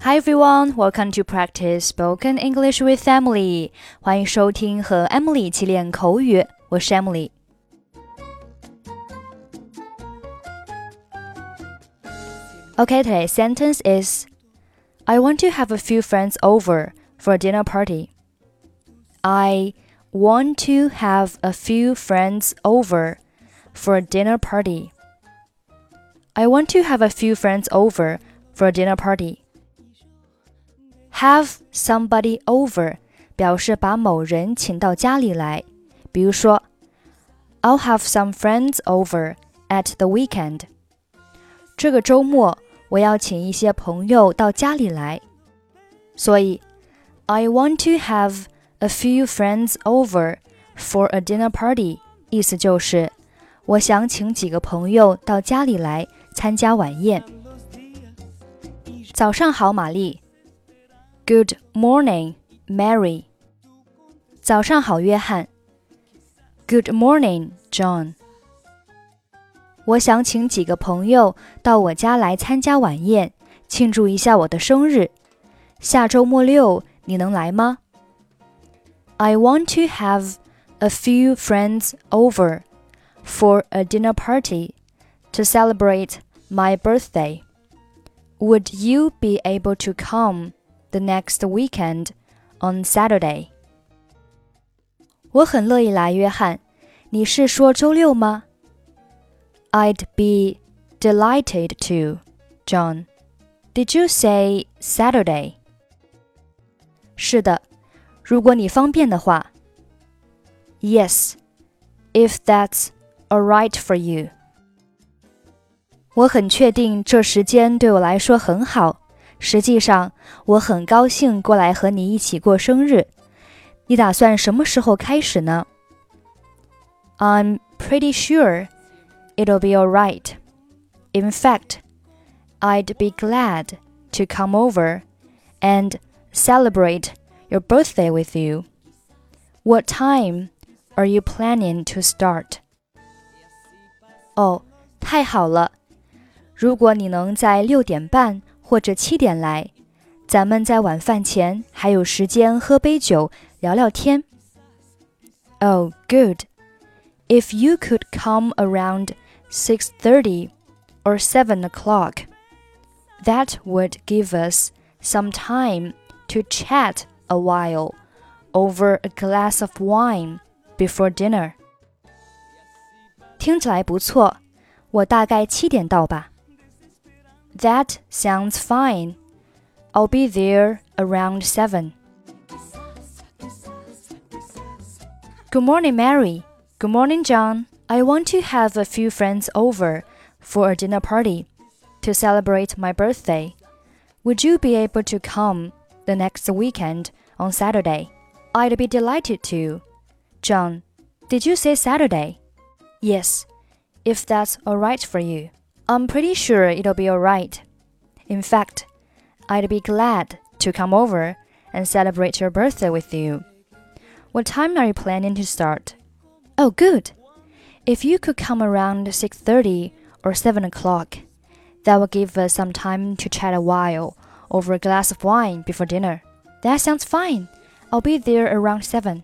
Hi everyone, welcome to practice spoken English with Emily. 欢迎收听和 Emily 一起练口语，我是 Emily。Okay, today's sentence is I want to have a few friends over for a dinner party. I want to have a few friends over for a dinner party. I want to have a few friends over for a dinner party. Have somebody over 表示把某人请到家里来，比如说，I'll have some friends over at the weekend。这个周末我要请一些朋友到家里来。所以，I want to have a few friends over for a dinner party，意思就是我想请几个朋友到家里来参加晚宴。早上好，玛丽。Good morning, Mary. 早上好，约翰。Good morning, John. 我想请几个朋友到我家来参加晚宴，庆祝一下我的生日。下周末六你能来吗？I want to have a few friends over for a dinner party to celebrate my birthday. Would you be able to come the next weekend on Saturday. 我很乐意来，约翰。你是说周六吗？I'd be delighted to, John. Did you say Saturday? 是的，如果你方便的话。Yes, if that's all right for you. 我很确定这时间对我来说很好。 实际上，我很高兴过来和你一起过生日。你打算什么时候开始呢？I'm pretty sure it'll be alright. In fact, I'd be glad to come over and celebrate your birthday with you. What time are you planning to start? 哦，太好了！如果你能在六点半 或者七点来，咱们在晚饭前还有时间喝杯酒，聊聊天。Oh, good. If you could come around six thirty or seven o'clock, that would give us some time to chat a while over a glass of wine before dinner. 听起来不错，我大概七点到吧。 That sounds fine. I'll be there around 7. Good morning, Mary. Good morning, John. I want to have a few friends over for a dinner party to celebrate my birthday. Would you be able to come the next weekend on Saturday? I'd be delighted to. John, did you say Saturday? Yes, if that's all right for you. I'm pretty sure it'll be alright. In fact, I'd be glad to come over and celebrate your birthday with you. What time are you planning to start? Oh, good. If you could come around 6:30 or 7 o'clock, that will give us some time to chat a while over a glass of wine before dinner. That sounds fine. I'll be there around 7.